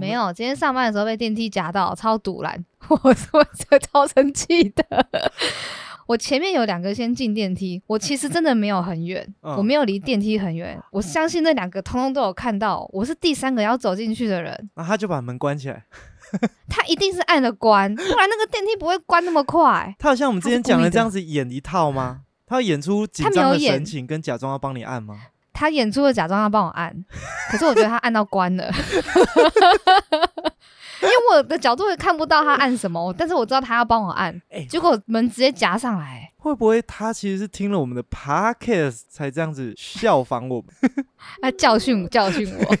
没有，今天上班的时候被电梯夹到，超堵拦，我说这超生气的。我前面有两个先进电梯，我其实真的没有很远，嗯我没有离电梯很远，我相信那两个通通都有看到，我是第三个要走进去的人，那他就把门关起来。他一定是按了关，不然那个电梯不会关那么快。他好像我们之前讲的这样子演一套吗？他要演出紧张的神情，跟假装要帮你按吗？他演出了假装要帮我按，可是我觉得他按到关了，因为我的角度也看不到他按什么，但是我知道他要帮我按，哎结果门直接夹上来，会不会他其实是听了我们的 podcast 才这样子效仿我们？啊教训教训我，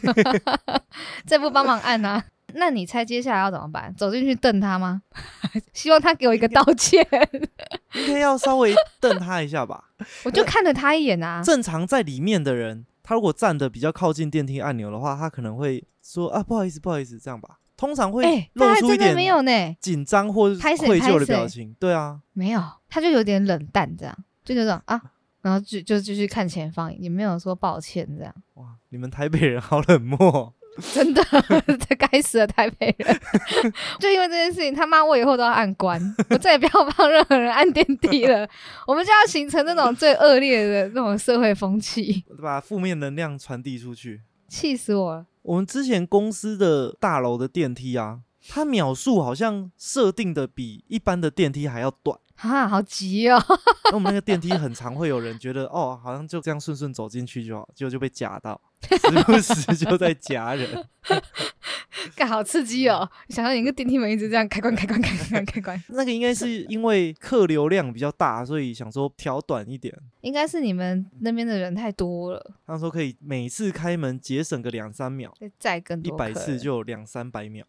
再不帮忙按啊？那你猜接下来要怎么办？走进去瞪他吗？希望他给我一个道歉，应该要稍微瞪他一下吧。我就看了他一眼啊。正常在里面的人，他如果站的比较靠近电梯按钮的话，他可能会说啊不好意思不好意思这样吧。通常哎、会露出一点没有呢，紧张或是愧疚的表情。对啊，没有，他就有点冷淡这样，就那种啊，然后就就继续看前方，也没有说抱歉这样。哇，你们台北人好冷漠。真的，这该死的台北人！就因为这件事情，他妈我以后都要按关，我再也不要帮任何人按电梯了。我们就要形成那种最恶劣的那种社会风气，把负面能量传递出去。气死我了！我们之前公司的大楼的电梯啊，它秒数好像设定的比一般的电梯还要短。啊，好急哦！那我们那个电梯很常会有人觉得，哦，好像就这样顺顺走进去就好，结果就被夹到，时不时就在夹人。干好刺激哦！想到你那个电梯门一直这样开关、开关、开关、开关，那个应该是因为客流量比较大，所以想说调短一点。应该是你们那边的人太多了，他说可以每次开门节省个两三秒，再载更一百次就有两三百秒。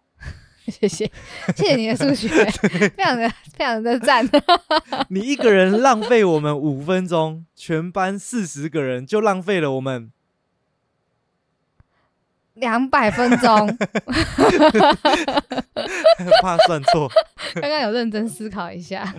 谢谢，谢谢你的数学，非常的非常的赞。你一个人浪费我们五分钟，全班四十个人就浪费了我们两百分钟，怕算错。刚刚有认真思考一下。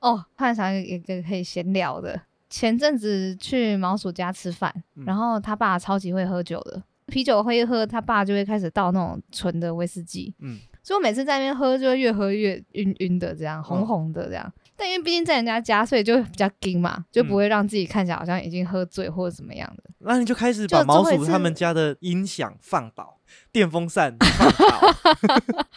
哦，突然想到一个可以闲聊的。前阵子去毛鼠家吃饭，嗯然后他爸超级会喝酒的，啤酒喝一喝，他爸就会开始倒那种纯的威士忌，嗯，所以我每次在那边喝就会越喝越晕晕的，这样红嗯红的这样。但因为毕竟在人家家，所以就比较硬嘛，就不会让自己看起来好像已经喝醉或者怎么样的。那你就开始把毛鼠他们家的音响放倒，电风扇放倒。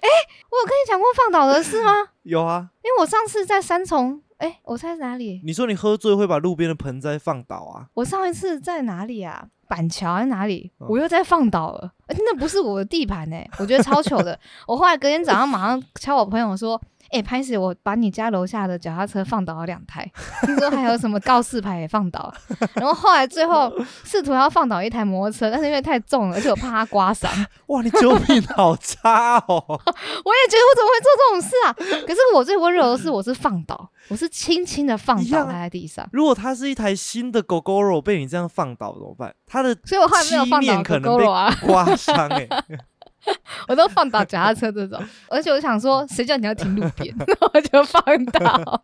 哎我有跟你讲过放倒的事吗？有啊，因为我上次在三重，哎、我猜是哪里？你说你喝醉会把路边的盆栽放倒啊？我上一次在哪里啊？板桥还是哪里？哦我又在放倒了，而且那不是我的地盘哎、我觉得超糗的。我后来隔天早上马上敲我朋友说：“哎、拍死我把你家楼下的脚踏车放倒了两台，听说还有什么告示牌也放倒了。”然后后来最后试图要放倒一台摩托车，但是因为太重了，而且我怕它刮伤，哇，你酒品好差哦！我也觉得我怎么会做这种事啊？可是我最温柔的是，我是放倒，我是轻轻的放倒它在地上，如果它是一台新的狗狗肉被你这样放倒怎么办？它的所以我后来没有放倒面可能被 GoGo 啊。刮伤哎、我都放倒脚踏车这种，而且我想说，谁叫你要停路边，那我就放倒。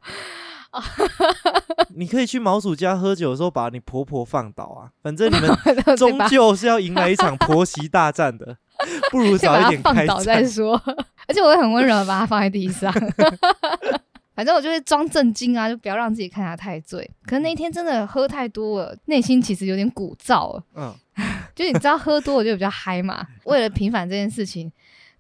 你可以去毛鼠家喝酒的时候把你婆婆放倒啊，反正你们对终？究是要迎来一场婆媳大战的，不如早一点开放倒再战。说。而且我会很温柔的把它放在地上。反正我就会装正经啊，就不要让自己看他太醉。可是那一天真的喝太多了，内心其实有点鼓噪了。嗯，就是你知道喝多了就比较嗨嘛。为了平反这件事情，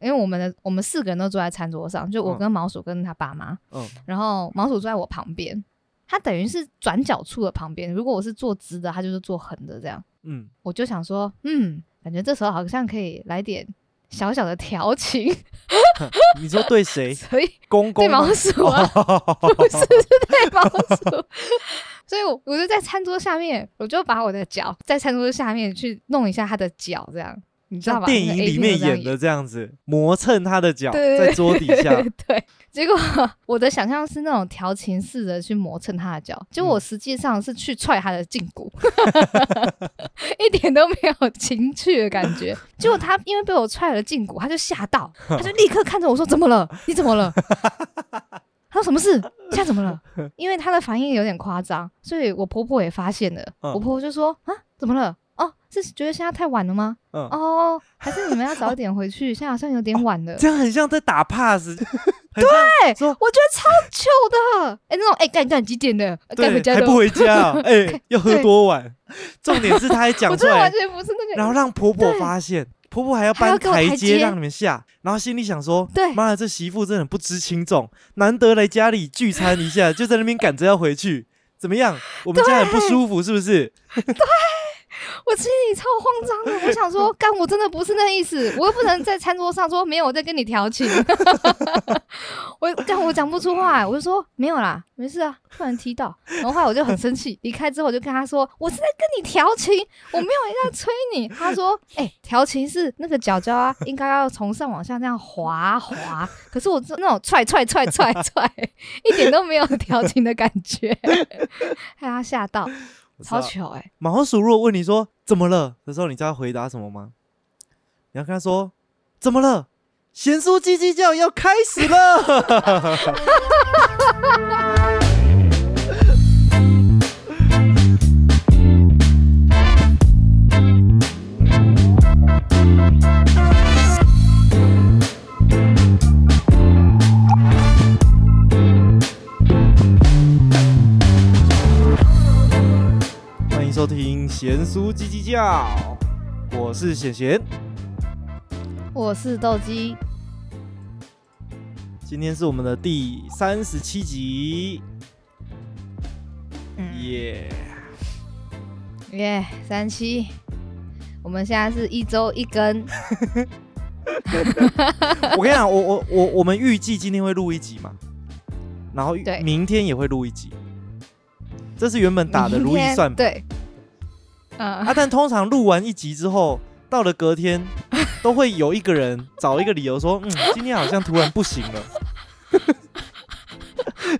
因为我们的我们四个人都坐在餐桌上，就我嗯跟毛鼠跟他爸妈，嗯然后毛鼠坐在我旁边，他等于是转角处的旁边。如果我是坐直的，他就是坐横的这样。嗯，我就想说，嗯，感觉这时候好像可以来点小小的调情，你说对谁？所以公公对毛鼠啊，哦不是是对毛鼠。所以我我就在餐桌下面，我就把我的脚在餐桌下面去弄一下他的脚，这样你知道吧？电影里面演的这样子，磨蹭他的脚在桌底下，对，结果我的想象是那种调情式的去磨蹭他的脚，结果我嗯实际上是去踹他的胫骨，一点都没有情趣的感觉。结果他因为被我踹了胫骨，他就吓到，他就立刻看着我说：“怎么了？你怎么了？”他说：“什么事？现在怎么了？”因为他的反应有点夸张，所以我婆婆也发现了。嗯我婆婆就说：“啊，怎么了？哦，是觉得现在太晚了吗？嗯，哦，还是你们要早点回去？现在好像有点晚了。这样很像在打 pass，对，我觉得超糗的。哎，那种哎，干干几点的？该回对，家。还不回家啊，哎，要喝多晚？重点是他还讲出来我真的完，全不是那个。然后让婆婆发现，婆婆还要搬台台阶阶让你们下，然后心里想说，对妈的，这媳妇真的很不知轻重，难得来家里聚餐一下，就在那边赶着要回去，怎么样？我们家很不舒服，是不是？我心里超慌张的，我想说，干，我真的不是那意思，我又不能在餐桌上说没有，我在跟你调情。我干，我讲不出话，我就说没有啦，没事啊，突然踢到。然后后来我就很生气，离开之后我就跟他说，我是在跟你调情，我没有在催你。他说，哎、调情是那个脚脚啊，应该要从上往下这样滑滑，可是我那种踹踹踹踹踹，一点都没有调情的感觉，害他吓到，超糗哎、毛鼠如果问你说怎么了的时候，你知道回答什么吗？你要跟他说怎么了？咸酥鸡鸡叫要开始了。收听贤叔鸡鸡叫，我是贤贤。我是斗鸡，今天是我们的第三十七集，嗯。耶、耶，三七，我们现在是一周一更，我跟你讲，我我我我们预计今天会录一集嘛，然后对。明天也会录一集，这是原本打的如意算盘。对，嗯、啊。但通常录完一集之后，到了隔天 都会有一个人找一个理由说，嗯，今天好像突然不行了。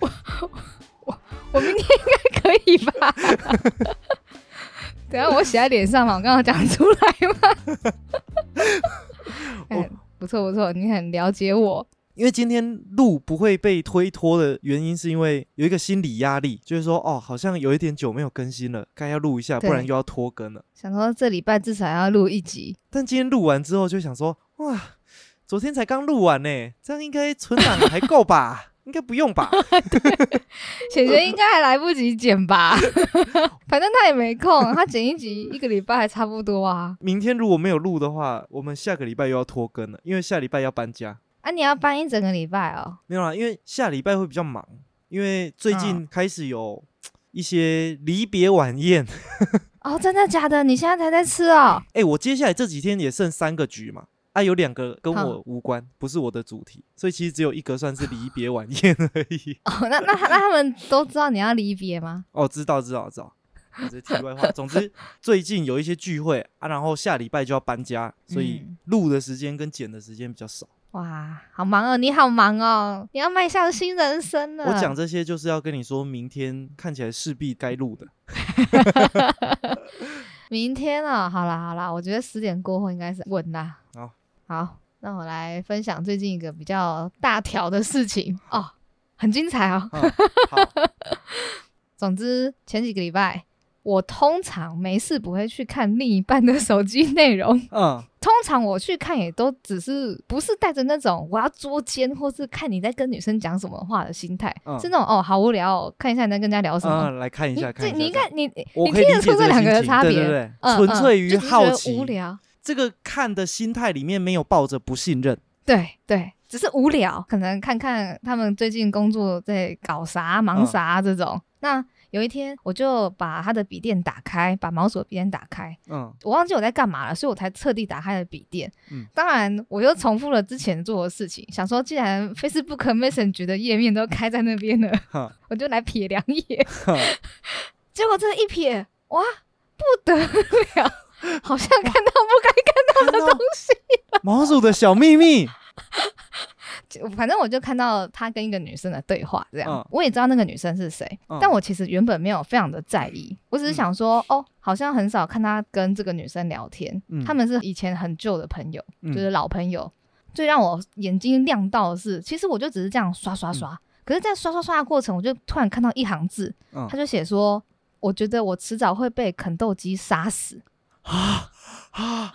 我我明天应该可以吧？等下我写在脸上嘛，我刚刚讲出来嘛？哎，不错不错，你很了解我。因为今天录不会被推脱的原因，是因为有一个心理压力，就是说，哦，好像有一点久没有更新了，该要录一下，不然又要拖更了。想说这礼拜至少要录一集，但今天录完之后，就想说，哇，昨天才刚录完呢，这样应该存档还够吧？应该不用吧？姐姐应该还来不及剪吧？反正他也没空，他剪一集一个礼拜还差不多啊。明天如果没有录的话，我们下个礼拜又要拖更了，因为下礼拜要搬家。啊，你要搬一整个礼拜哦。没有啦，因为下礼拜会比较忙，因为最近开始有一些离别晚宴。哦，真的假的？你现在才在吃哦？哎、我接下来这几天也剩三个局嘛，啊，有两个跟我无关，不是我的主题，所以其实只有一个算是离别晚宴而已。哦，那那那他们都知道你要离别吗？哦，知道知道知道。这是题外话，总之最近有一些聚会啊，然后下礼拜就要搬家，所以嗯录的时间跟剪的时间比较少。哇，好忙哦，你好忙哦，你要迈向新人生了。我讲这些就是要跟你说明天看起来势必该录的。明天啊、好啦好啦，我觉得十点过后应该是稳啦。好，好，那我来分享最近一个比较大条的事情哦，很精彩哦。嗯、好，总之前几个礼拜，我通常没事不会去看另一半的手机内容。嗯，通常我去看也都只是不是带着那种我要捉奸或是看你在跟女生讲什么话的心态，嗯是那种哦好无聊、哦，看一下你在跟人家聊什么。嗯，来看一下，看一下。这你应该你我你听得出这两个的差别，对对对，嗯纯粹于好奇，无聊。这个看的心态里面没有抱着不信任。对对，只是无聊，可能看看他们最近工作在搞啥、忙嗯啥这种。那有一天，我就把他的笔电打开，把毛鼠的笔电打开，嗯我忘记我在干嘛了，所以我才特地打开了笔电。嗯当然，我又重复了之前做的事情，想说既然 Facebook Messenger 的页面都开在那边了，我就来瞥两眼。哈，结果这一瞥，哇，不得了，好像看到不该看到的东西。毛鼠的小秘密。就反正我就看到他跟一个女生的对话，这样、嗯。我也知道那个女生是谁，嗯。但我其实原本没有非常的在意，我只是想说，哦，好像很少看他跟这个女生聊天，嗯。他们是以前很旧的朋友，嗯。就是老朋友。最让我眼睛亮到的是，其实我就只是这样刷刷刷，可是，在刷刷刷的过程，我就突然看到一行字，嗯。他就写说，我觉得我迟早会被肯豆鸡杀死。啊 啊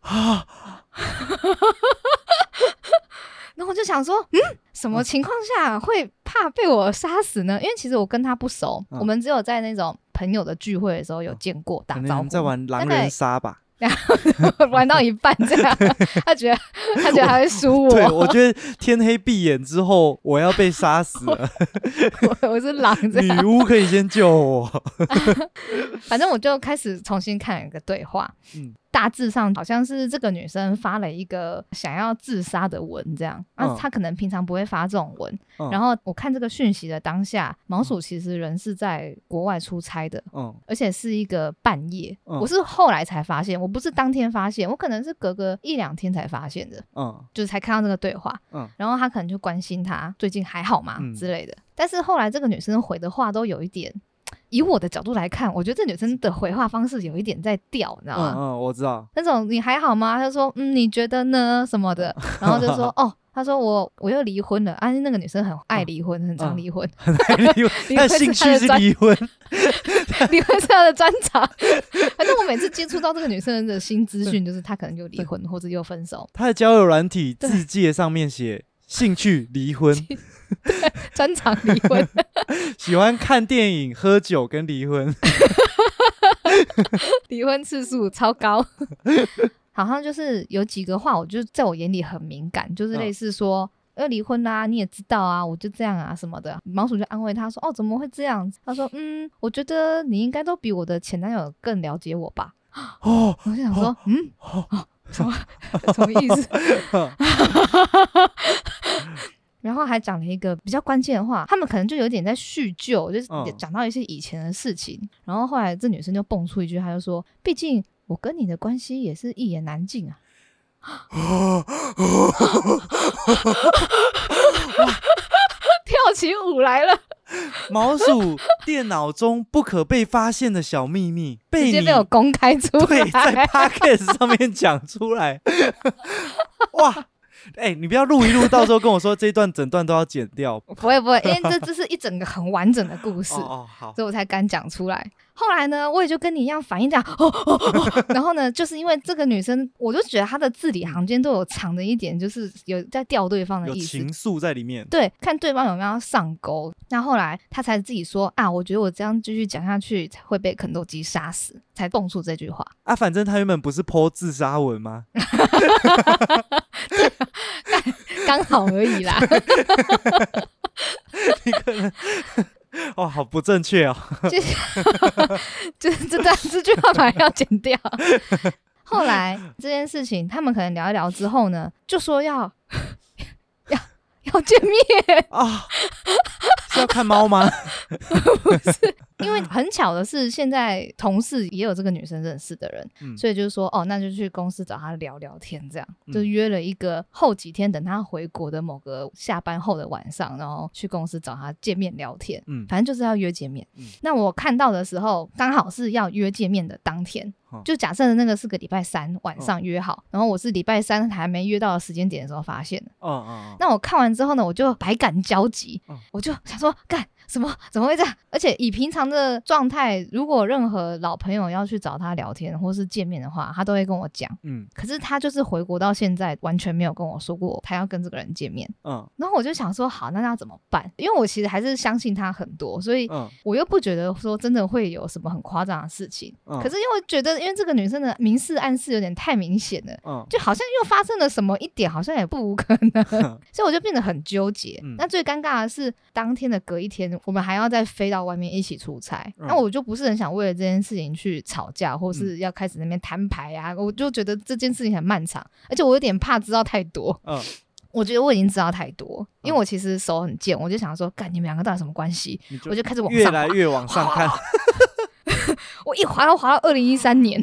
啊！然后我就想说，嗯，什么情况下会怕被我杀死呢？因为其实我跟他不熟，嗯我们只有在那种朋友的聚会的时候有见过打招呼，在玩狼人杀吧？玩到一半这样，他觉得他觉得他会输对，我，我觉得天黑闭眼之后，我要被杀死了。我我是狼这样。女巫可以先救我。反正我就开始重新看一个对话，嗯大致上好像是这个女生发了一个想要自杀的文，这样，那、嗯她可能平常不会发这种文。嗯然后我看这个讯息的当下，毛鼠其实人是在国外出差的，嗯而且是一个半夜。嗯我是后来才发现，我不是当天发现，我可能是隔个一两天才发现的，嗯就是才看到这个对话。嗯然后他可能就关心她最近还好吗、嗯之类的。但是后来这个女生回的话都有一点，以我的角度来看，我觉得这女生的回话方式有一点在掉，你知道吗？嗯嗯，我知道。那种你还好吗？他说嗯，你觉得呢？什么的，然后就说哦。他说我我又离婚了，啊，那个女生很爱离婚，很常离婚，离婚 离婚兴趣是离婚。离婚是她的专长。反正我每次接触到这个女生的新资讯，就是她可能就离婚或者又分手，她的交友软体对字界上面写兴趣离婚，专长离婚。喜欢看电影、喝酒跟离婚。离婚次数超高，好像就是有几个话，我就在我眼里很敏感，就是类似说。要离婚啦、你也知道啊，我就这样啊什么的。毛鼠就安慰他说：“哦，怎么会这样？”他说：“嗯，我觉得你应该都比我的前男友更了解我吧。哦，”我就想说：“嗯，哦，什么 什么意思？” 然后还讲了一个比较关键的话，他们可能就有点在叙旧，就是嗯讲到一些以前的事情。然后后来这女生就蹦出一句，她就说：“毕竟我跟你的关系也是一言难尽啊。” 跳起舞来了，毛鼠电脑中不可被发现的小秘密被你公开出对在。podcast 上面讲出来。哇，哎、你不要录一录，到时候跟我说这一段整段都要剪掉。不会不会，因为这这是一整个很完整的故事。哦哦，好，所以我才敢讲出来。后来呢，我也就跟你一样反应这样，哦 哦哦，然后呢，就是因为这个女生，我就觉得她的字里行间都有藏着一点，就是有在吊对方的意思情。愫在里面。对，看对方有没有要上钩。那后来她才自己说啊，我觉得我这样继续讲下去会被肯豆基杀死，才蹦出这句话。啊，反正她原本不是 po 自杀文吗？刚好而已啦。你可能，哇，好不正确哦。就是这段这句话反而要剪掉。后来这件事情，他们可能聊一聊之后呢，就说要要要见面。啊，是要看猫吗？因为很巧的是，现在同事也有这个女生认识的人，嗯所以就是说，哦，那就去公司找她聊聊天，这样嗯就约了一个后几天等她回国的某个下班后的晚上，然后去公司找她见面聊天。嗯反正就是要约见面。嗯那我看到的时候，刚好是要约见面的当天，哦就假设那个是个礼拜三晚上约好，然后我是礼拜三还没约到的时间点的时候发现的。哦哦那我看完之后呢，我就百感交集，嗯我就想说，干什么？怎么会这样？而且以平常的状态，如果任何老朋友要去找他聊天或是见面的话，他都会跟我讲。嗯可是他就是回国到现在，完全没有跟我说过他要跟这个人见面。嗯然后我就想说，好，那要怎么办？因为我其实还是相信他很多，所以嗯我又不觉得说真的会有什么很夸张的事情。嗯，可是因为觉得，因为这个女生的明示暗示有点太明显了。嗯就好像又发生了什么一点，好像也不无可能，所以我就变得很纠结。嗯那最尴尬的是，当天的隔一天，我们还要再飞到外面一起出差。嗯那我就不是很想为了这件事情去吵架，或是要开始那边摊牌啊。我就觉得这件事情很漫长，而且我有点怕知道太多。嗯 我觉得我已经知道太多，因为我其实手很贱，我就想说，干你们两个到底什么关系？就我就开始往越来越往上看。我一滑要滑到二零一三年，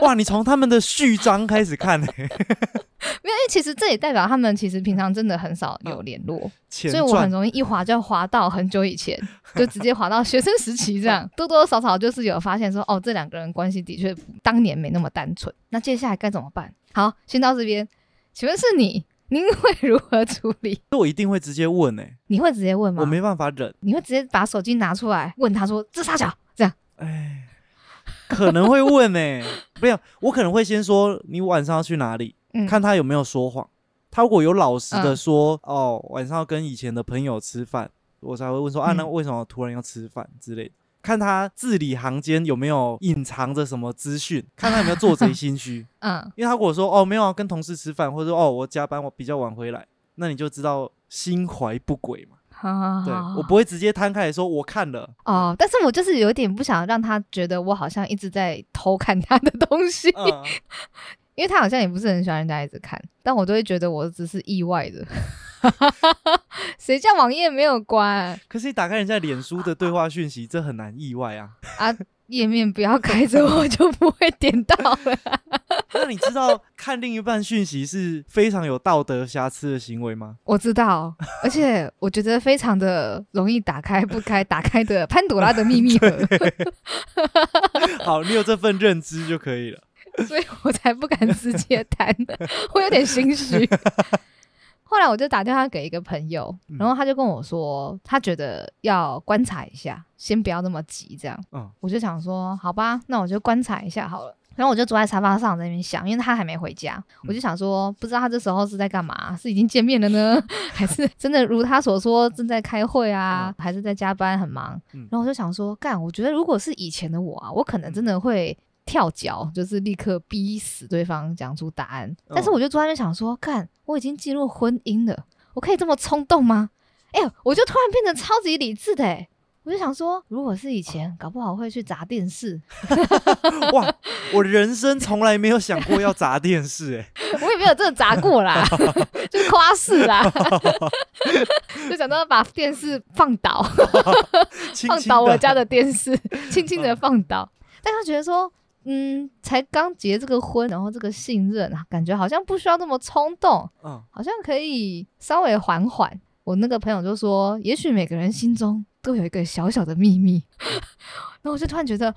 哇，你从他们的序章开始看、欸，没有，因为其实这也代表他们其实平常真的很少有联络。前所以我很容易一滑就滑到很久以前，就直接滑到学生时期这样，多多少少就是有发现说，哦，这两个人关系的确当年没那么单纯。那接下来该怎么办？好，先到这边，请问是你，您会如何处理？我一定会直接问呢、你会直接问吗？我没办法忍。你会直接把手机拿出来问他说这傻小？哎，可能会问呢、没有，我可能会先说你晚上要去哪里，嗯，看他有没有说谎。他如果有老实的嗯说，哦，晚上要跟以前的朋友吃饭，我才会问说啊，那嗯为什么突然要吃饭之类的。看他字里行间有没有隐藏着什么资讯，看他有没有做贼心虚。嗯，因为他跟我说哦没有啊，跟同事吃饭，或者说哦我加班我比较晚回来，那你就知道心怀不轨嘛。对我不会直接摊开来说我看了，哦，但是我就是有点不想让他觉得我好像一直在偷看他的东西，嗯，因为他好像也不是很喜欢人家一直看，但我都会觉得我只是意外的。谁叫网页没有关可是你打开人家脸书的对话讯息，这很难意外啊。啊？页面不要开着，我就不会点到了。那你知道看另一半讯息是非常有道德瑕疵的行为吗？我知道，而且我觉得非常的容易打开不开，打开的潘朵拉的秘密 盒，好，你有这份认知就可以了。所以我才不敢直接谈，我有点心虚。后来我就打电话给一个朋友，嗯然后他就跟我说，他觉得要观察一下，先不要那么急，这样。嗯我就想说，好吧，那我就观察一下好了。然后我就坐在沙发上在那边想，因为他还没回家，我就想说，不知道他这时候是在干嘛？是已经见面了呢，还是真的如他所说正在开会啊，还是在加班很忙？嗯然后我就想说，干，我觉得如果是以前的我啊，我可能真的会跳脚，就是立刻逼死对方讲出答案。嗯。但是我就坐在那边想说，看，我已经进入婚姻了，我可以这么冲动吗？哎、我就突然变得超级理智的、欸，我就想说，如果是以前，搞不好会去砸电视，哇，我人生从来没有想过要砸电视、欸，我也没有真的砸过啦，就是夸饰啦，就想到把电视放倒，放倒我家的电视，轻轻的放倒。但他觉得说，嗯，才刚结这个婚，然后这个信任啊，感觉好像不需要那么冲动，嗯，好像可以稍微缓缓。我那个朋友就说，也许每个人心中都有一个小小的秘密。然后我就突然觉得，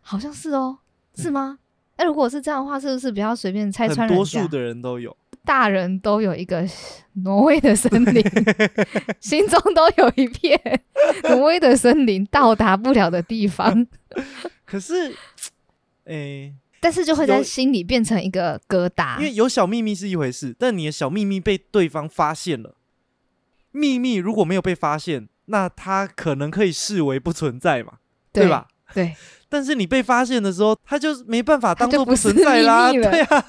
好像是哦，是吗？那如果是这样的话，是不是不要随便拆穿人家？多数的人都有。大人都有一个挪威的森林，心中都有一片 挪威的森林到达不了的地方，可是，诶、但是就会在心里变成一个疙瘩。因为有小秘密是一回事，但你的小秘密被对方发现了，秘密如果没有被发现，那它可能可以视为不存在嘛，对吧？对，但是你被发现的时候，他就没办法当做不存在啦，对啊，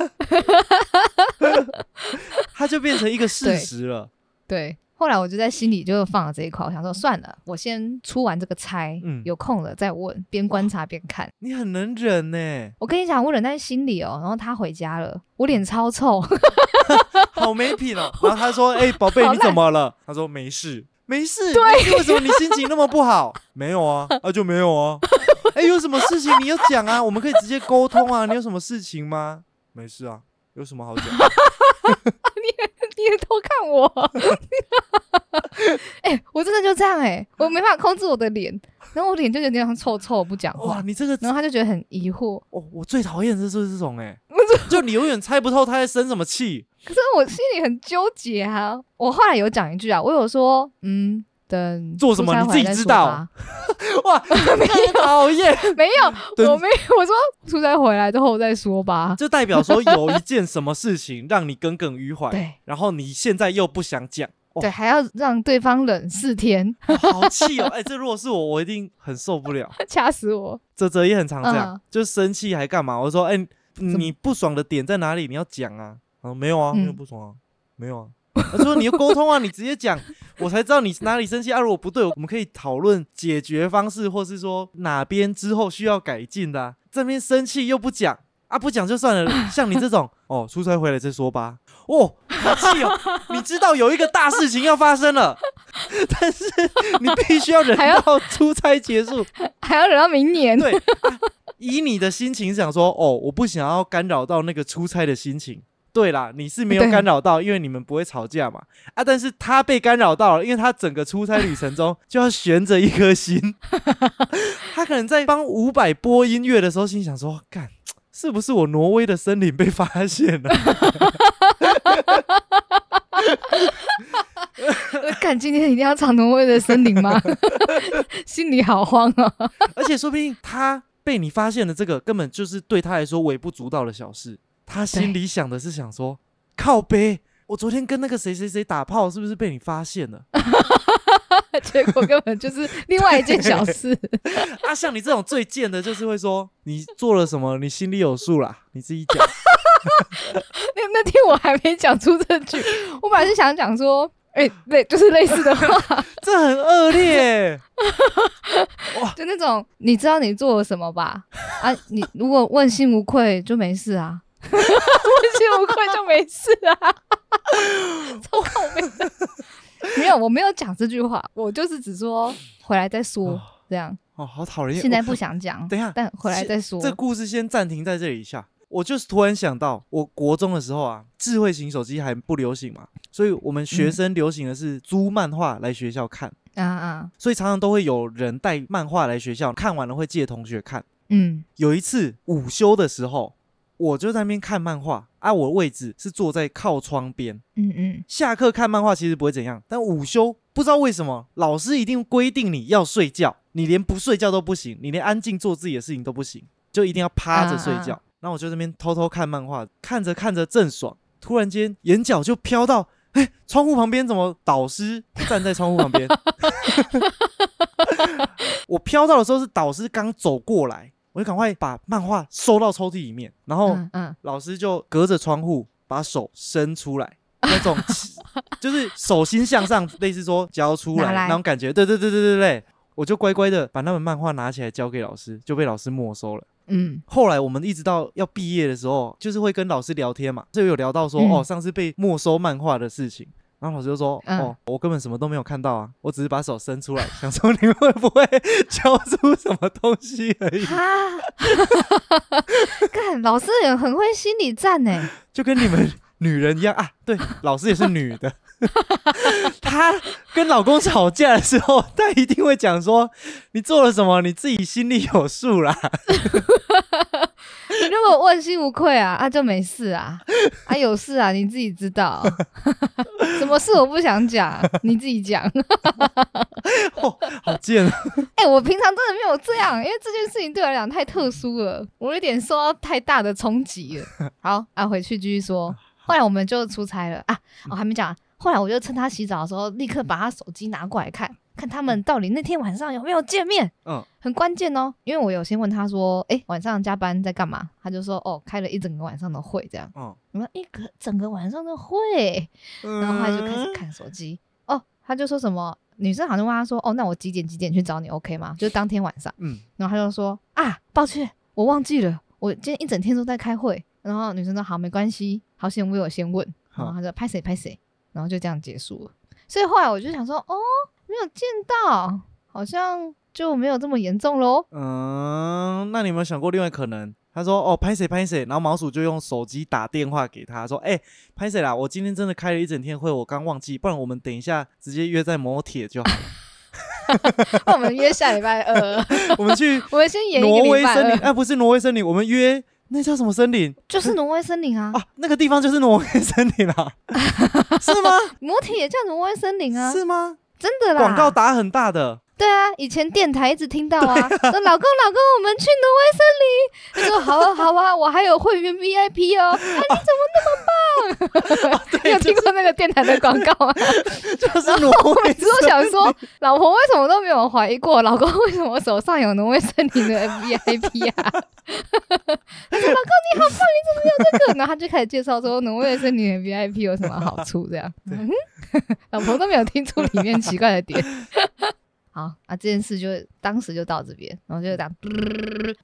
他就变成一个事实了。对。后来我就在心里就放了这一块，我想说算了，我先出完这个差，嗯有空了再问，边观察边看。你很能忍呢，我跟你讲，我忍在心里哦，然后他回家了，我脸超臭，好没品哦。然后他说：“哎、宝贝，你怎么了？”他说：“没事，没事。”对，为什么你心情那么不好？没有啊，啊就没有啊。哎、有什么事情你要讲啊？我们可以直接沟通啊。你有什么事情吗？没事啊，有什么好讲？你也偷看我，哎、我真的就这样哎、我没办法控制我的脸，然后我脸就有点臭臭，不讲哇，话，你这个然后他就觉得很疑惑，哦，我最讨厌的就是这种哎、就你永远猜不透他在生什么气。可是我心里很纠结啊。我后来有讲一句啊，我有说，嗯，等做什么你自己知道 哇，真讨厌，没有，我没有，我说出差回来之后再说吧。就代表说有一件什么事情让你耿耿于怀，对然后你现在又不想讲，对，还要让对方冷四天，好气哦！哎、这如果是我，我一定很受不了。掐死我。泽泽也很常这样，嗯就生气还干嘛？我说，哎、么你不爽的点在哪里？你要讲啊。他说没有啊，嗯没有不爽啊，没有啊。他说你要沟通啊，你直接讲，我才知道你哪里生气啊。如果不对，我们可以讨论解决方式，或是说哪边之后需要改进的、啊。这边生气又不讲啊，不讲就算了。像你这种，哦，出差回来再说吧。哦，好气哦！你知道有一个大事情要发生了，但是你必须要忍到出差结束。还要忍到明年。对、啊，以你的心情想说，哦，我不想要干扰到那个出差的心情。对啦，你是没有对干扰到，因为你们不会吵架嘛。啊，但是他被干扰到了，因为他整个出差旅程中就要悬着一颗心。他可能在帮伍佰播音乐的时候，心想说，干。是不是我挪威的森林被发现了？看今天一定要唱挪威的森林吗？心里好慌啊！而且说不定他被你发现的这个根本就是对他来说微不足道的小事，他心里想的是想说，靠背，我昨天跟那个谁谁谁打炮，是不是被你发现了？结果根本就是另外一件小事。啊，像你这种最贱的，就是会说你做了什么，你心里有数啦，你自己讲。那那天我还没讲出这句，我本来是想讲说，哎、对，就是类似的话，这很恶劣。就那种你知道你做了什么吧？啊，你如果问心无愧就没事啊，问心无愧就没事啊，超靠背的。没有，我没有讲这句话，我就是只说回来再说，这样。哦，好讨人厌。现在不想讲，等一下但回来再说。这故事先暂停在这里一下。我就是突然想到，我国中的时候啊，智慧型手机还不流行嘛，所以我们学生流行的是租漫画来学校看，啊啊，所以常常都会有人带漫画来学校，看完了会借同学看。嗯有一次午休的时候，我就在那边看漫画，啊，我位置是坐在靠窗边。嗯嗯，下课看漫画其实不会怎样，但午休不知道为什么老师一定规定你要睡觉，你连不睡觉都不行，你连安静做自己的事情都不行，就一定要趴着睡觉。啊然后我就在那边偷偷看漫画，看着看着正爽，突然间眼角就飘到，哎，窗户旁边怎么导师站在窗户旁边？我飘到的时候是导师刚走过来，我就赶快把漫画收到抽屉里面，然后嗯嗯，老师就隔着窗户把手伸出来，那种就是手心向上，类似说交出来来那种感觉。对对对对对对，我就乖乖的把那本漫画拿起来交给老师，就被老师没收了。嗯后来我们一直到要毕业的时候，就是会跟老师聊天嘛，就有聊到说、嗯哦，上次被没收漫画的事情。然后老师就说：“嗯哦，我根本什么都没有看到啊，我只是把手伸出来，想说你会不会 敲出什么东西而已，啊，看老师也很会心理战呢。就跟你们女人一样啊。对，老师也是女的，她跟老公吵架的时候，她一定会讲说你做了什么，你自己心里有数啦。你如果问心无愧啊，啊就没事啊，啊有事啊你自己知道，什么事我不想讲，你自己讲。哦，好贱啊！哎、我平常真的没有这样，因为这件事情对我来讲太特殊了，我有点受到太大的冲击了。好，啊，回去继续说。后来我们就出差了啊，我、还没讲完。后来我就趁他洗澡的时候，立刻把他手机拿过来看，看他们到底那天晚上有没有见面。嗯，很关键哦，因为我有先问他说，哎、晚上加班在干嘛？他就说，哦，开了一整个晚上的会，这样。嗯，我说一个整个晚上的会，然后他就开始看手机。哦，他就说什么，女生好像问他说，哦，那我几点几点去找你，OK 吗？就当天晚上。嗯，然后他就说啊，抱歉，我忘记了，我今天一整天都在开会。然后女生说好，没关系，好险我有先问。然后他说拍谁拍谁，然后就这样结束了。所以后来我就想说，哦，没有见到，好像就没有这么严重喽。嗯，那你有没有想过另外可能？他说：“哦，拍谁拍谁。”然后毛鼠就用手机打电话给他，说：“哎、拍谁啦？我今天真的开了一整天会，我刚忘记，不然我们等一下直接约在摩铁就好。那我们约下礼拜二，我们去我们先演挪威森林，二，哎、不是挪威森林，我们约那叫什么森林就是挪威森林啊，啊？那个地方就是挪威森林啊，是吗？摩铁也叫挪威森林啊，是吗？真的啦。广告打很大的，对啊，以前电台一直听到啊，说老公老公，我们去挪威森林。他说好啊好啊，我还有会员 VIP 哦。啊，你怎么那么棒？你有听过那个电台的广告吗？就是挪我每次都想说，老婆为什么都没有怀疑过，老公为什么手上有挪威森林的 VIP 啊？他说老公你好棒，你怎么有这个？然后他就开始介绍说挪威森林的 VIP 有什么好处，这样。嗯，老婆都没有听出里面奇怪的点。好啊，这件事就当时就到这边，然后就这样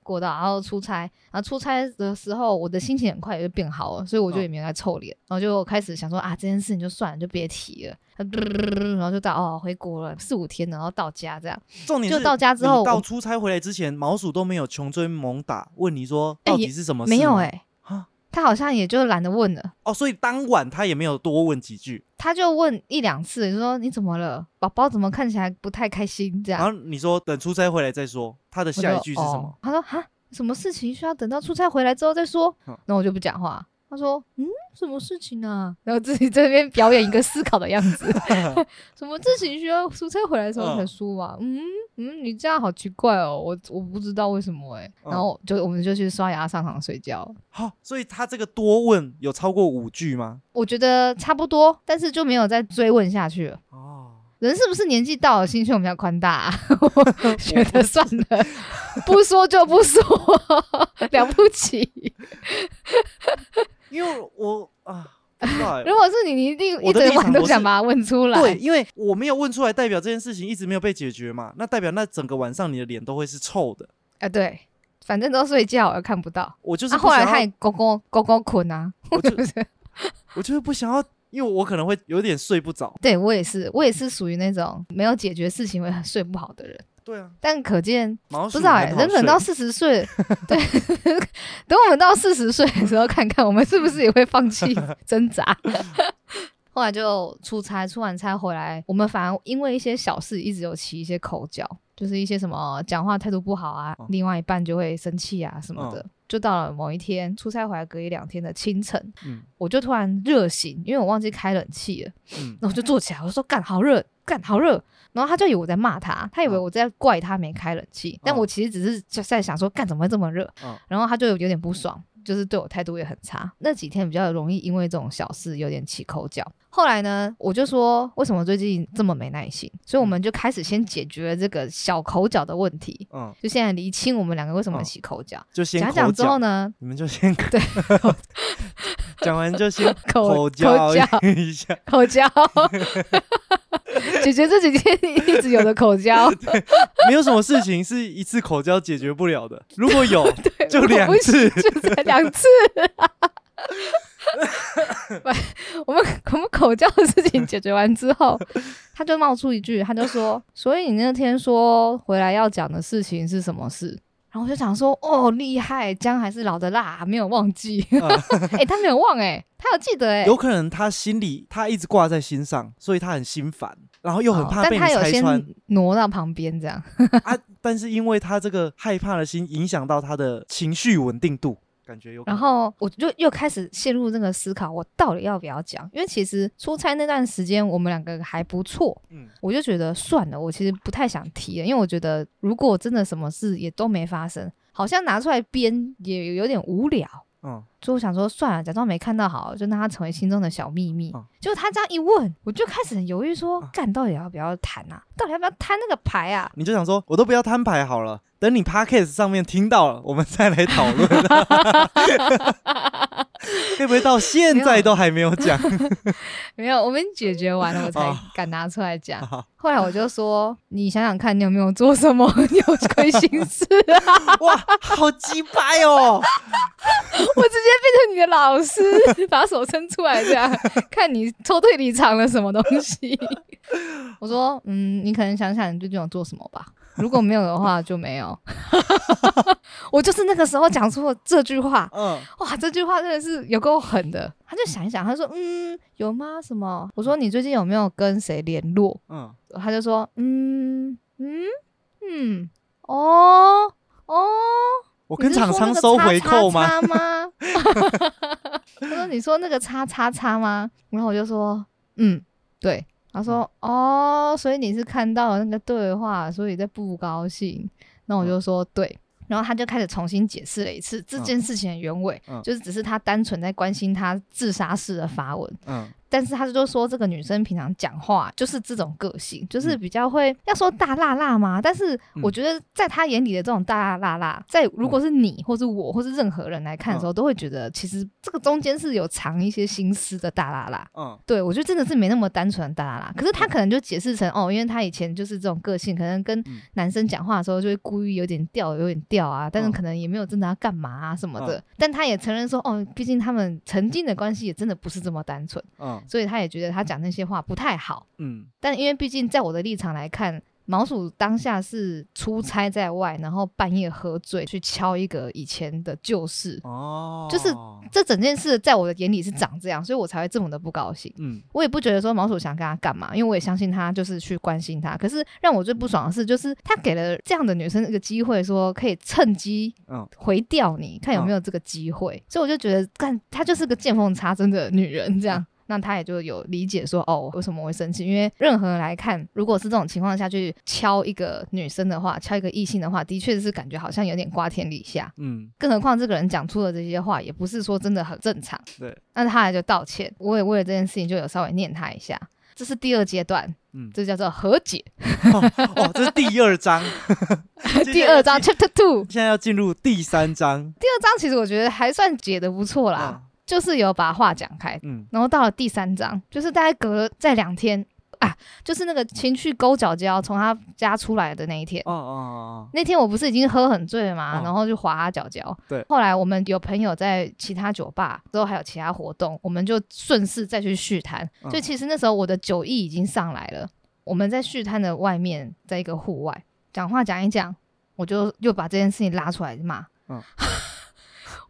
过到，然后出差，然后出差的时候，我的心情很快也就变好了，所以我就也没有在臭脸，然后就开始想说啊，这件事情就算了，就别提了。然后就到哦，回国了四五天，然后到家这样，重点就是到家之后到出差回来之前，毛鼠都没有穷追猛打，问你说到底是什么事？没有哎、啊他好像也就懒得问了。哦，所以当晚他也没有多问几句，他就问一两次，就说你怎么了？宝宝怎么看起来不太开心？这样然，后你说等出差回来再说，他的下一句是什么？哦他说哈，什么事情需要等到出差回来之后再说嗯？那我就不讲话。他说：“嗯，什么事情啊？” 然后自己在那边表演一个思考的样子。什么自行需要出差回来的时候才说嘛？嗯嗯，你这样好奇怪哦，我我不知道为什么哎、嗯然后就我们就去刷牙上床睡觉。好，所以他这个多问有超过五句吗？我觉得差不多，但是就没有再追问下去了。哦，人是不是年纪到了，心胸比较宽大、啊？我觉得算了，不说就不说，了不起。因为我啊，不知道欸如果是你，你一定一我的立整晚都想把它问出来。对，因为我没有问出来，代表这件事情一直没有被解决嘛，那代表那整个晚上你的脸都会是臭的。啊，对，反正都睡觉了，看不到。我就是啊，不，后来他也勾勾勾勾捆啊，我就 是？我就是不想要，因为我可能会有点睡不着。对我也是，我也是属于那种没有解决事情会很睡不好的人。对啊，但可见不知道哎、很好睡人等到四十岁，对，等我们到四十岁的时候，看看我们是不是也会放弃 挣扎。后来就出差，出完差回来，我们反而因为一些小事一直有起一些口角，就是一些什么讲话态度不好啊，哦另外一半就会生气啊什么的。就到了某一天，出差回来隔一两天的清晨，嗯我就突然热醒，因为我忘记开冷气了。嗯然后我就坐起来，我说干好热，干好热。然后他就以为我在骂他，他以为嗯我在怪他没开冷气，但嗯我其实只是就在想说干怎么会这么热。嗯然后他就有点不爽，就是对我态度也很差。那几天比较容易因为这种小事有点起口角。后来呢，我就说为什么最近这么没耐心，所以我们就开始先解决了这个小口角的问题。嗯，就现在厘清我们两个为什么嗯起口角。就先口讲讲之后，呢，你们就先 对讲完就先口口交交一下。口交，解决这几天 一直有的口交。没有什么事情是一次口交解决不了的，如果有 就两次。就才两次。不我们我们口交的事情解决完之后，他就冒出一句，他就说：“所以你那天说回来要讲的事情是什么事？”然后我就想说：“哦，厉害，姜还是老的辣，没有忘记。嗯 哎、他没有忘、哎，他有记得、哎，有可能他心里他一直挂在心上，所以他很心烦，然后又很哦怕被你但他有先拆穿挪到旁边这样。啊。但是因为他这个害怕的心影响到他的情绪稳定度，感觉有。然后我就又开始陷入这个思考，我到底要不要讲？因为其实出差那段时间，我们两个还不错，嗯我就觉得算了，我其实不太想提了，因为我觉得如果真的什么事也都没发生，好像拿出来编也有点无聊。嗯，所以我想说，算了，假装没看到好了，就让他成为心中的小秘密。嗯结果他这样一问，我就开始很犹豫说，嗯干到底要不要谈啊？到底要不要摊那个牌啊？你就想说，我都不要摊牌好了，等你 podcast 上面听到了，我们再来讨论。会不会到现在都还没有讲？没有，我们解决完了，我才哦敢拿出来讲。后来我就说，你想想看，你有没有做什么 你有亏心事啊？哇，好鸡掰哦！我直接变成你的老师，把手伸出来，这样看你抽屉里藏了什么东西。我说，嗯，你可能想想你最近有做什么吧。如果没有的话，就没有。我就是那个时候讲出了这句话，嗯，哇，这句话真的是有够狠的。他就想一想，他说，嗯，有吗？什么？我说你最近有没有跟谁联络？嗯，他就说，嗯嗯嗯，哦哦，我我跟厂商收回扣吗？吗？他说：“你说那个叉叉叉吗？”然后我就说：“嗯，对。”他说：“哦，所以你是看到了那个对话，所以在不高兴。”那我就说：“对。”然后他就开始重新解释了一次这件事情的原委，嗯。就是只是他单纯在关心他自杀式的发文，嗯但是他就说这个女生平常讲话就是这种个性，就是嗯比较会要说大辣辣嘛。但是嗯我觉得在他眼里的这种大辣辣辣，在如果是你或是我或是任何人来看的时候，都会觉得其实这个中间是有藏一些心思的大辣辣。嗯对我觉得真的是没那么单纯的大辣辣。可是他可能就解释成哦，因为他以前就是这种个性，可能跟嗯男生讲话的时候就会故意有点调，有点调啊，但是嗯可能也没有真的要干嘛啊什么的。但他也承认说哦，毕竟他们曾经的关系也真的不是这么单纯。嗯所以他也觉得他讲那些话不太好。嗯但因为毕竟在我的立场来看，毛鼠当下是出差在外，然后半夜喝醉去敲一个以前的旧事。哦，就是这整件事在我的眼里是长这样，所以我才会这么的不高兴。嗯我也不觉得说毛鼠想跟他干嘛，因为我也相信他就是去关心他。可是让我最不爽的是，就是他给了这样的女生一个机会，说可以趁机嗯回掉你，看有没有这个机会。所以我就觉得，干他就是个见缝插针的女人，这样。那他也就有理解说，哦，为什么我会生气？因为任何人来看，如果是这种情况下去敲一个女生的话，敲一个异性的话，的确是感觉好像有点瓜田李下。嗯，更何况这个人讲出的这些话，也不是说真的很正常。对，那他也就道歉，我也为了这件事情就有稍微念他一下。这是第二阶段，嗯这叫做和解。哦，这是第二章，第二章 Chapter Two，现在要进入第三章第二章其实我觉得还算解的不错啦，啊，就是有把话讲开。嗯然后到了第三章，就是大概隔了在两天啊，就是那个情绪勾脚胶从他家出来的那一天。哦哦哦那天我不是已经喝很醉了嘛，哦然后就划他脚脚。对后来我们有朋友在其他酒吧，之后还有其他活动，我们就顺势再去续摊。嗯所以其实那时候我的酒意已经上来了。我们在续摊的外面，在一个户外讲话讲一讲，我就又把这件事情拉出来骂。嗯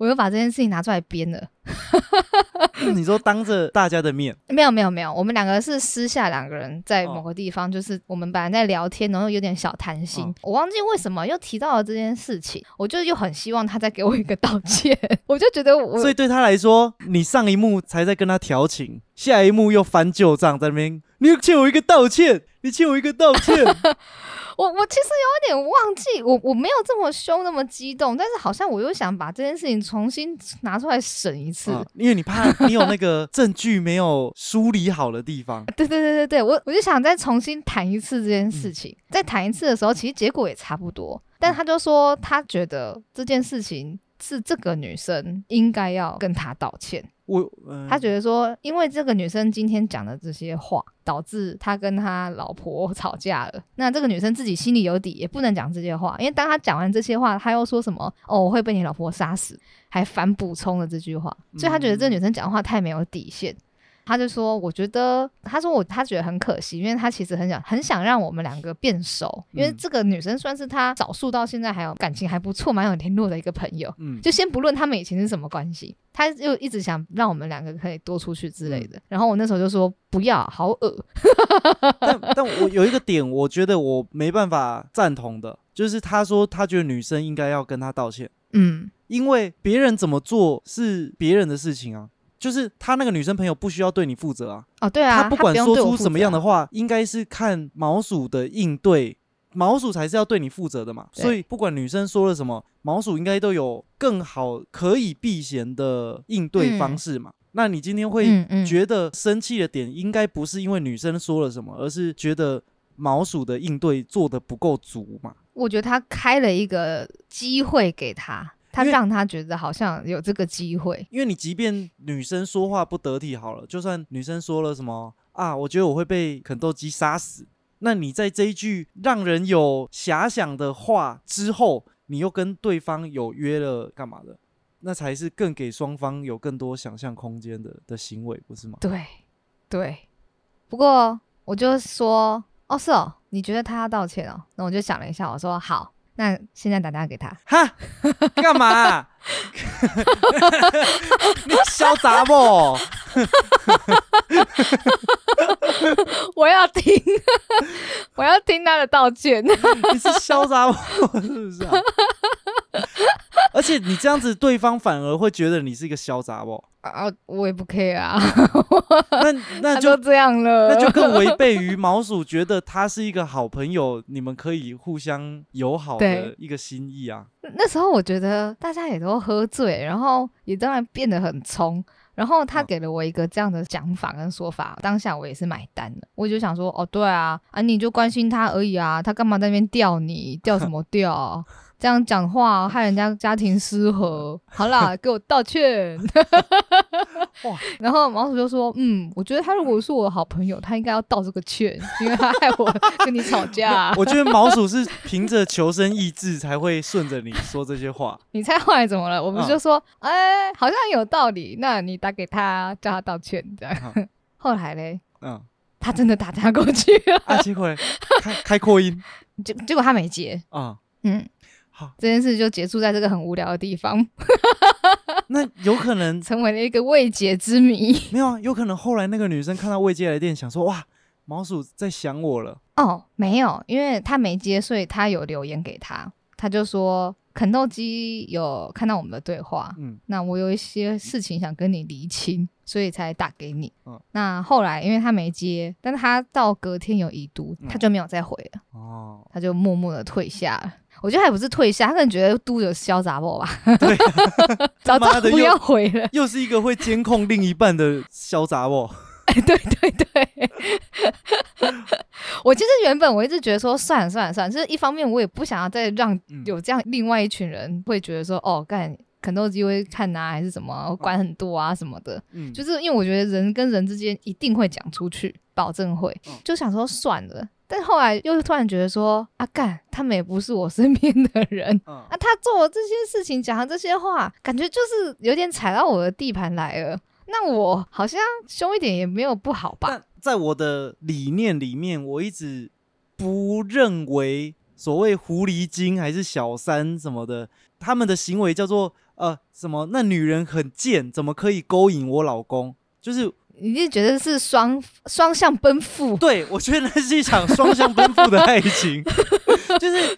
我又把这件事情拿出来编了。哦，你说当着大家的面，没有没有没有，我们两个是私下两个人在哦某个地方，就是我们本来在聊天，然后有点小谈心。哦我忘记为什么又提到了这件事情，我就又很希望他再给我一个道歉。我就觉得我所以对他来说，你上一幕才在跟他调情，下一幕又翻旧账，在那边，你欠我一个道歉，你欠我一个道歉，我我其实有点忘记，我我没有这么凶那么激动，但是好像我又想把这件事情重新拿出来审一次。啊因为你怕你有那个证据没有梳理好的地方，对对对对对，我我就想再重新谈一次这件事嗯情。再谈一次的时候，其实结果也差不多，但他就说他觉得这件事情是这个女生应该要跟他道歉。我、呃、他觉得说，因为这个女生今天讲的这些话，导致他跟他老婆 吵架了。那这个女生自己心里有底，也不能讲这些话，因为当他讲完这些话，他又说什么“哦，我会被你老婆杀死”，还反补充了这句话，所以他觉得这个女生讲话太没有底线。他就说：“我觉得，他说我他觉得很可惜，因为他其实很想很想让我们两个变熟，因为嗯这个女生算是他少数到现在还有感情还不错、蛮有联络的一个朋友。嗯，就先不论他们以前是什么关系，他就一直想让我们两个可以多出去之类嗯的。然后我那时候就说不要，好恶。但但我有一个点，我觉得我没办法赞同的，就是他说他觉得女生应该要跟他道歉，嗯，因为别人怎么做是别人的事情啊。就是他那个女生朋友不需要对你负责啊，哦对啊，他不管说出什么样的话，应该是看毛鼠的应对，毛鼠才是要对你负责的嘛。所以不管女生说了什么，毛鼠应该都有更好可以避嫌的应对方式嘛。那你今天会觉得生气的点，应该不是因为女生说了什么，而是觉得毛鼠的应对做的不够足嘛。我觉得他开了一个机会给他，他让他觉得好像有这个机会。因为你即便女生说话不得体好了，就算女生说了什么啊，我觉得我会被肯豆基杀死，那你在这一句让人有遐想的话之后，你又跟对方有约了干嘛的？那才是更给双方有更多想象空间的的行为，不是吗？对对，不过我就说，哦是哦，你觉得他要道歉哦？那我就想了一下，我说好，那现在打电话给他。哈，干嘛啊、你潇洒不？我要听，我要听他的道歉。你是潇洒我 是不是啊？而且你这样子，对方反而会觉得你是一个小杂不？啊，我也不 care 啊，那 那就这样了，那就更违背于毛鼠觉得他是一个好朋友，你们可以互相友好的一个心意啊。那时候我觉得大家也都喝醉，然后也当然变得很冲。然后他嗯给了我一个这样的讲法跟说法，当下我也是买单的。我就想说，哦，对啊，啊，你就关心他而已啊，他干嘛在那边吊你？吊什么吊？这样讲话害人家家庭失和。好啦，给我道歉。哇！然后毛鼠就说：“嗯，我觉得他如果是我的好朋友，他应该要道这个歉，因为他害我跟你吵架。我觉得毛鼠是凭着求生意志才会顺着你说这些话。你猜后来怎么了？我们嗯就说，哎、好像有道理，那你打给他，叫他道歉，这样。嗯后来嘞，嗯，他真的打电话过去了，啊，结果嘞开开扩音结结果他没接，啊、嗯，好，这件事就结束在这个很无聊的地方，那有可能成为了一个未解之谜。没有啊？有可能后来那个女生看到未接来电，想说哇，毛鼠在想我了。哦，没有，因为他没接，所以他有留言给他，他就说肯豆基有看到我们的对话，嗯，那我有一些事情想跟你厘清，所以才打给你。嗯那后来因为他没接，但是他到隔天有已读，嗯他就没有再回了，哦，他就默默的退下了。我觉得还不是退下，他可能觉得都有潇洒我吧，对，早知道不要回了。又是一个会监控另一半的潇洒我。哎，对对对，我其实原本我一直觉得说算了算了算了，就是一方面我也不想要再让嗯。有这样另外一群人会觉得说哦干肯豆基会看啊，还是什么管很多啊什么的，嗯，就是因为我觉得人跟人之间一定会讲出去，保证会。嗯，就想说算了。但后来又突然觉得说啊干，他们也不是我身边的人嗯啊，他做了这些事情，讲了这些话，感觉就是有点踩到我的地盘来了。那我好像凶一点也没有不好吧？但在我的理念里面，我一直不认为所谓狐狸精还是小三什么的，他们的行为叫做呃什么？那女人很贱，怎么可以勾引我老公？就是你就觉得是双双向奔赴，对我觉得那是一场双向奔赴的爱情，就是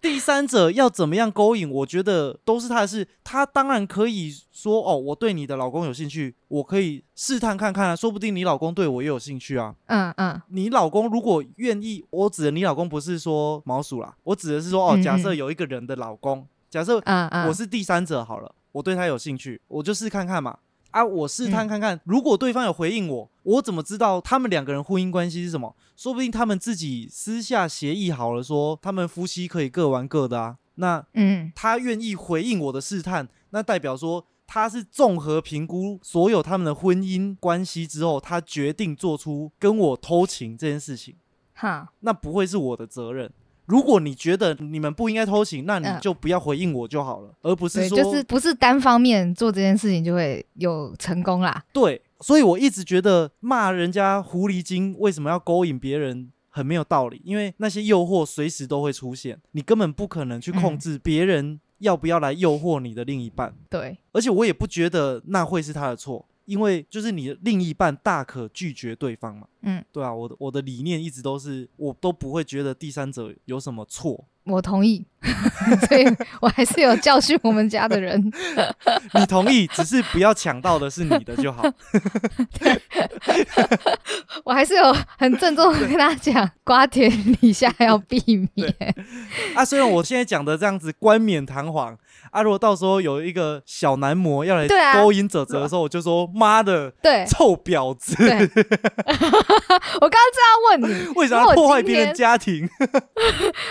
第三者要怎么样勾引，我觉得都是他的事。他当然可以说哦，我对你的老公有兴趣，我可以试探看看啊，说不定你老公对我也有兴趣啊。嗯嗯你老公如果愿意，我指的你老公不是说毛鼠啦，我指的是说哦，嗯假设嗯有一个人的老公，假设我是第三者好了，我对他有兴趣，我就试看看嘛。啊，我试嗯探看看，如果对方有回应我，我怎么知道他们两个人婚姻关系是什么？说不定他们自己私下协议好了说他们夫妻可以各玩各的啊。那嗯他愿意回应我的试探，那代表说他是综合评估所有他们的婚姻关系之后，他决定做出跟我偷情这件事情。哈那不会是我的责任。如果你觉得你们不应该偷情，那你嗯就不要回应我就好了，而不是，说就是不是单方面做这件事情就会有成功啦。对。所以我一直觉得骂人家狐狸精为什么要勾引别人很没有道理，因为那些诱惑随时都会出现，你根本不可能去控嗯制别人要不要来诱惑你的另一半。对，而且我也不觉得那会是他的错，因为就是你的另一半大可拒绝对方嘛。嗯，对啊，我的我的理念一直都是，我都不会觉得第三者有什么错。我同意，所以我还是有教训我们家的人。你同意，只是不要抢到的是你的就好。我还是有很郑重的跟他讲，瓜田李下要避免。啊，虽然我现在讲的这样子冠冕堂皇，啊，如果到时候有一个小男模要来勾引泽泽的时候，我就说妈的对臭婊子，我刚刚正要问你，为啥要破坏别人家庭？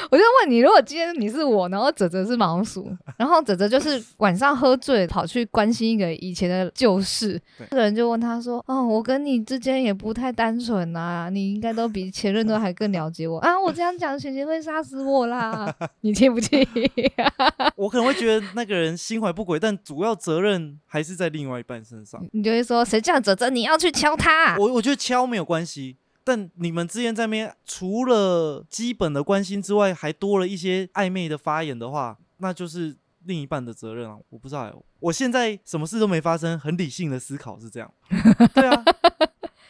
我就问你，如果今天你是我，然后泽泽是毛鼠，然后泽泽就是晚上喝醉跑去关心一个以前的旧事，那个人就问他说：“哦，我跟你之间也不太单纯啊，你应该都比前任都还更了解我啊！我这样讲，姐姐会杀死我啦，你气不气？我可能会觉得那个人心怀不轨，但主要责任还是在另外一半身上。你就会说谁叫泽泽你要去敲他？我我觉得敲没有关系，但你们之间在那边除了基本的关心之外，还多了一些暧昧的发言的话，那就是另一半的责任啊。我不知道欸，我现在什么事都没发生，很理性的思考是这样。对啊，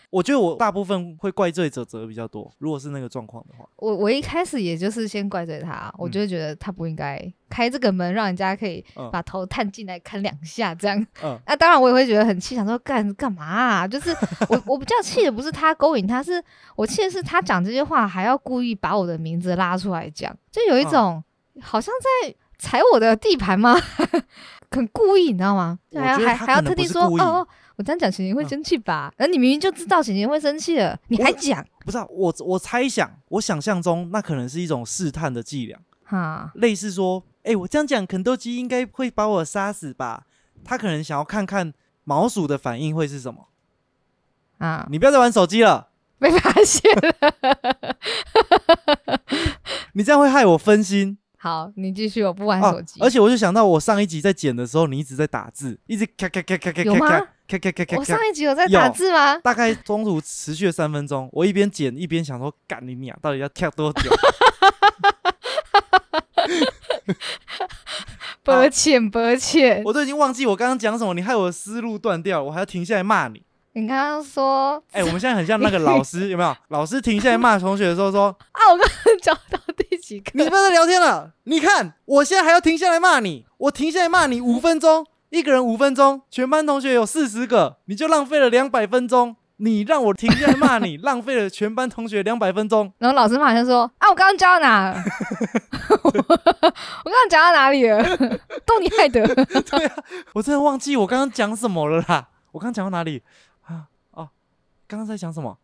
我觉得我大部分会怪罪泽泽比较多，如果是那个状况的话。我我一开始也就是先怪罪他，我就觉得他不应该开这个门，让人家可以嗯把头探进来看两下这样。嗯 那、当然我也会觉得很气，想说干干嘛、啊？就是我我比较气的不是他勾引他，是我气的是他讲这些话还要故意把我的名字拉出来讲，就有一种、好像在踩我的地盘吗？很故意，你知道吗？我还还还要特地说哦，我这样讲晴晴会嗯生气吧？而你明明就知道晴晴会生气了，你还讲不是、啊、我，我猜想，我想象中那可能是一种试探的伎俩。哈？类似说，哎、我这样讲，肯德基应该会把我杀死吧？他可能想要看看毛鼠的反应会是什么。啊，你不要再玩手机了，被发现了。你这样会害我分心好，你继续，我不玩啊手机。！而且我就想到，我上一集在剪的时候，你一直在打字，一直咔咔咔咔咔有吗咔咔。咔咔咔咔咔我上，一集有在打字吗？大概中途持续了三分钟，我一边剪一边想说，干你娘，到底要跳多久？抱歉，抱歉。我都已经忘记我刚刚讲什么，你害我的思路断掉了，我还要停下来骂你。你刚刚说哎、我们现在很像那个老师，有没有？老师停下来骂同学的时候说 啊，我刚刚讲到第几：“个？你不要再聊天了，你看我现在还要停下来骂你，我停下来骂你五分钟，一个人五分钟，全班同学有四十个，你就浪费了两百分钟。你让我停下来骂你，浪费了全班同学两百分钟。然后老师马上说：“啊，我刚刚教到哪了？我刚刚讲到哪里了？都你害的。我真的忘记我刚刚讲什么了啦。我刚刚讲到哪里啊？哦，刚刚在讲什么？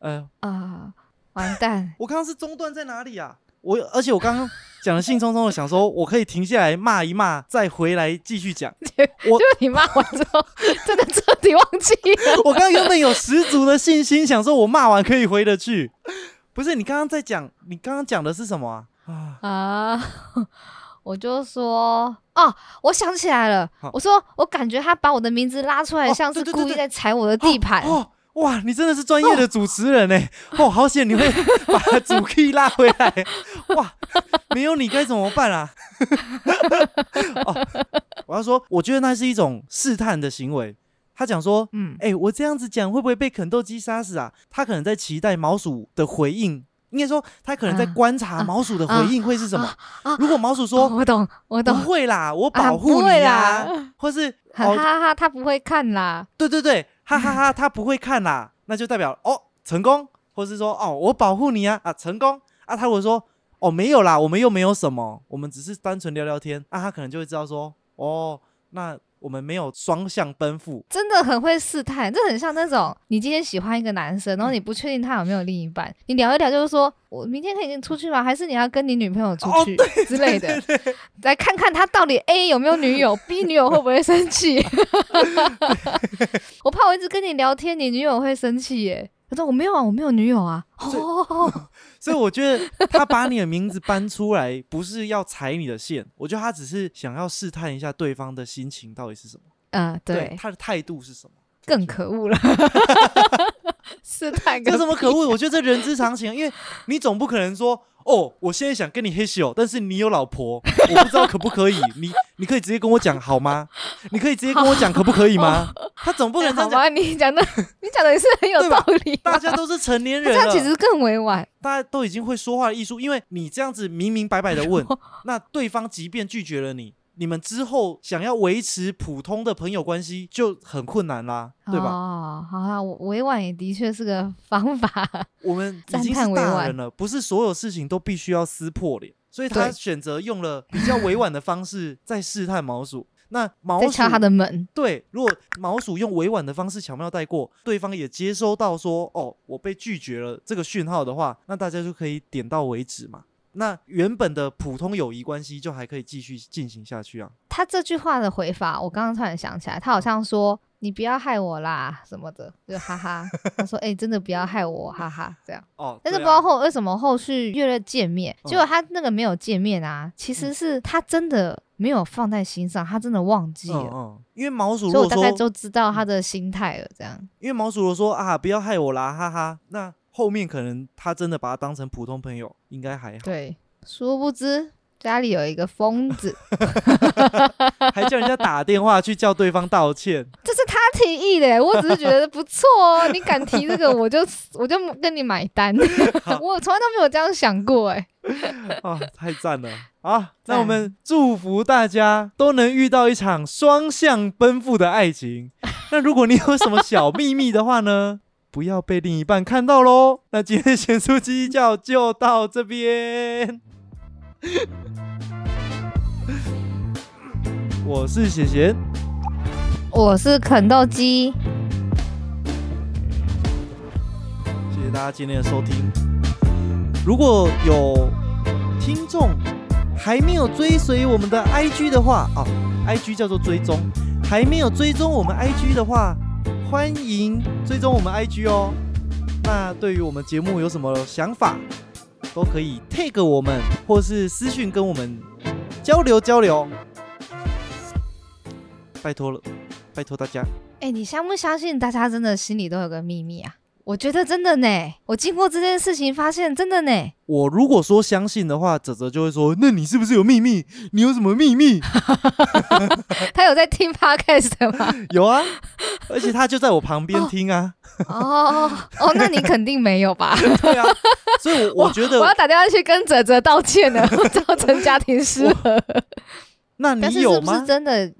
呃，啊，完蛋！我刚刚是中断在哪里啊？我而且我刚刚讲的兴冲冲的，想说我可以停下来骂一骂，再回来继续讲。我就是你骂完之后，真的彻底忘记了。我刚刚原本有十足的信心，想说我骂完可以回得去。不是你刚刚在讲，你刚刚讲的是什么啊？啊，啊，我就说哦，我想起来了，我说我感觉他把我的名字拉出来，哦像是故意在踩我的地盘。哦，哇，你真的是专业的主持人哎！哦，好险你会 把主 key 拉回来。哇，没有你该怎么办啊？哦，我要说，我觉得那是一种试探的行为。他讲说，嗯，哎、我这样子讲会不会被肯豆鸡杀死啊？他可能在期待毛鼠的回应，应该说他可能在啊观察啊毛鼠的回应会是什么。啊啊如果毛鼠哦说、我懂，我懂不，会啦，我啊保护你啊，啦或是哈哦，哈哈，他不会看啦。对对对，哈哈哈，他不会看啦，那就代表哦成功，或是说哦我保护你啊啊成功。啊，他如果说哦没有啦，我们又没有什么，我们只是单纯聊聊天，啊他可能就会知道说哦那我们没有双向奔赴，真的很会试探，这很像那种你今天喜欢一个男生，然后你不确定他有没有另一半，你聊一聊就是说，我明天可以跟你出去吗？还是你要跟你女朋友出哦去、之类的，来看看他到底 A 有没有女友，B 女友会不会生气？我怕我一直跟你聊天，你女友会生气耶。他说我没有啊，我没有女友啊。哦，所以我觉得他把你的名字搬出来，不是要踩你的线，我觉得他只是想要试探一下对方的心情到底是什么，嗯、对，他的态度是什么。更可恶了，试探个这什么可屁恶？我觉得这人之常情，因为你总不可能说，哦，我现在想跟你嘿咻，但是你有老婆，我不知道可不可以。你你可以直接跟我讲好吗？你可以直接跟我讲可不可以吗？他总不能这样讲。你讲的你讲的也是很有道理啊。大家都是成年 人了，样其实更委婉。大家都已经会说话的艺术，因为你这样子明明白白的问，那对方即便拒绝了你，你们之后想要维持普通的朋友关系就很困难啦，对吧？哦，好啊，委婉也的确是个方法。我们已 赞经是大人了，不是所有事情都必须要撕破脸，所以他对选择用了比较委婉的方式在试探毛鼠。那毛鼠他的门，对，如果毛鼠用委婉的方式巧妙带过，对方也接收到说哦我被拒绝了这个讯号的话，那大家就可以点到为止嘛。那原本的普通友谊关系就还可以继续进行下去啊。他这句话的回法，我刚刚突然想起来，他好像说“你不要害我啦”什么的，就哈哈。他说：“哎、真的不要害我，哈哈。”这样。哦，但是不知道后为什么后续约了见面，嗯结果他那个没有见面啊，其实是他真的没有放在心上，他真的忘记了。嗯嗯，因为毛鼠如所以我，大概就知道他的心态了，这样。因为毛鼠如果说啊不要害我啦，哈哈，那后面可能他真的把他当成普通朋友，应该还好。对，殊不知家里有一个疯子 还叫人家打电话去叫对方道歉。这是他提议的，我只是觉得不错哦。你敢提这个，我就我就跟你买单。我从来都没有这样想过，哎，啊，太赞了！好，那我们祝福大家都能遇到一场双向奔赴的爱情。那如果你有什么小秘密的话呢，不要被另一半看到喽。那今天咸酥鸡叫就到这边，我是贤贤，我是肯豆鸡，谢谢大家今天的收听。如果有听众还没有追随我们的 IG 的话啊，IG 叫做追踪，还没有追踪我们 IG 的话，欢迎追踪我们 IG 哦。那对于我们节目有什么想法，都可以 take 我们，或是私讯跟我们交流交流。拜托了，拜托大家，哎、你相不相信大家真的心里都有个秘密啊？我觉得真的呢，我经过这件事情发现，真的呢。我如果说相信的话，泽泽就会说：“那你是不是有秘密？你有什么秘密 他有在听 podcast 吗？？”有啊，而且他就在我旁边听啊。哦哦，那你肯定没有吧？对啊，所以我 我觉得，我要打电话去跟泽泽道歉了，造成家庭失和。那但是是不你有吗？是真的？